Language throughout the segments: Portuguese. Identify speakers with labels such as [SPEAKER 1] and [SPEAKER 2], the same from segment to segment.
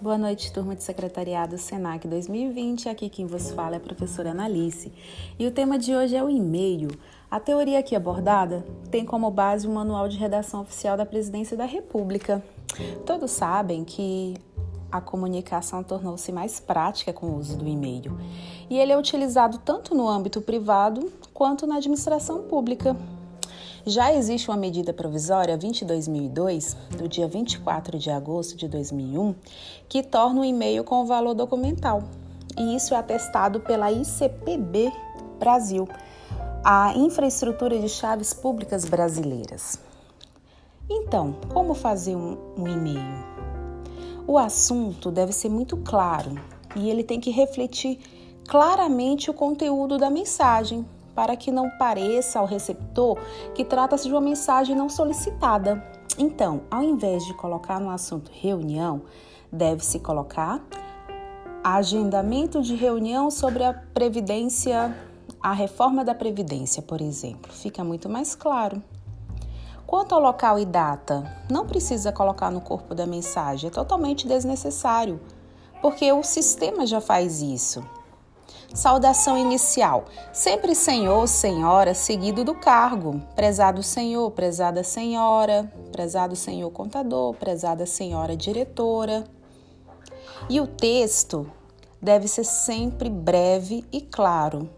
[SPEAKER 1] Boa noite, turma de secretariado Senac 2020. Aqui quem vos fala é a professora Analice. E o tema de hoje é o e-mail. A teoria aqui abordada tem como base o Manual de Redação Oficial da Presidência da República. Todos sabem que a comunicação tornou-se mais prática com o uso do e-mail. E ele é utilizado tanto no âmbito privado quanto na administração pública. Já existe uma medida provisória 202002, do dia 24 de agosto de 2001, que torna o e-mail com valor documental. E isso é atestado pela ICPB Brasil, a Infraestrutura de Chaves Públicas Brasileiras. Então, como fazer um, um e-mail? O assunto deve ser muito claro e ele tem que refletir claramente o conteúdo da mensagem, para que não pareça ao receptor que trata-se de uma mensagem não solicitada. Então, ao invés de colocar no assunto reunião, deve-se colocar agendamento de reunião sobre a previdência, a reforma da previdência, por exemplo. Fica muito mais claro. Quanto ao local e data, não precisa colocar no corpo da mensagem, é totalmente desnecessário, porque o sistema já faz isso. Saudação inicial. Sempre senhor, senhora, seguido do cargo. Prezado senhor, prezada senhora, prezado senhor contador, prezada senhora diretora. E o texto deve ser sempre breve e claro.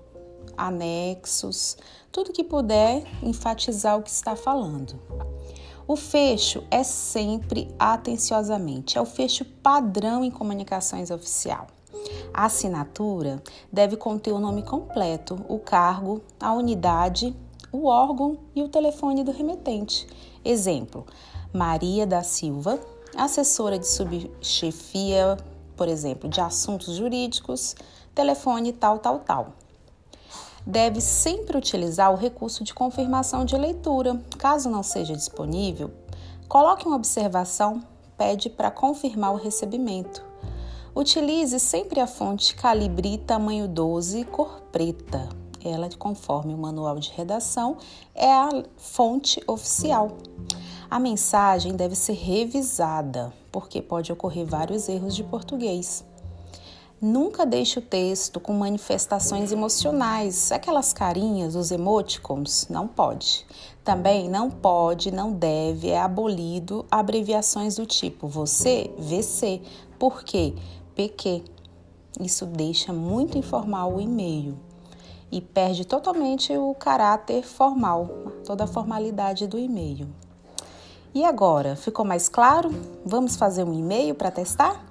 [SPEAKER 1] Anexos, tudo que puder enfatizar o que está falando. O fecho é sempre atenciosamente, é o fecho padrão em comunicações oficial. A assinatura deve conter o nome completo, o cargo, a unidade, o órgão e o telefone do remetente. Exemplo: Maria da Silva, assessora de subchefia, por exemplo, de assuntos jurídicos, telefone tal, tal, tal. Deve sempre utilizar o recurso de confirmação de leitura. Caso não seja disponível, coloque uma observação, pede para confirmar o recebimento. Utilize sempre a fonte Calibri tamanho 12, cor preta. Ela, conforme o manual de redação, é a fonte oficial. A mensagem deve ser revisada, porque pode ocorrer vários erros de português. Nunca deixe o texto com manifestações emocionais, aquelas carinhas, os emoticons, não pode. Também não pode, não deve, é abolido abreviações do tipo você, VC. Por quê? PQ. Isso deixa muito informal o e-mail e perde totalmente o caráter formal, toda a formalidade do e-mail. E agora, ficou mais claro? Vamos fazer um e-mail para testar?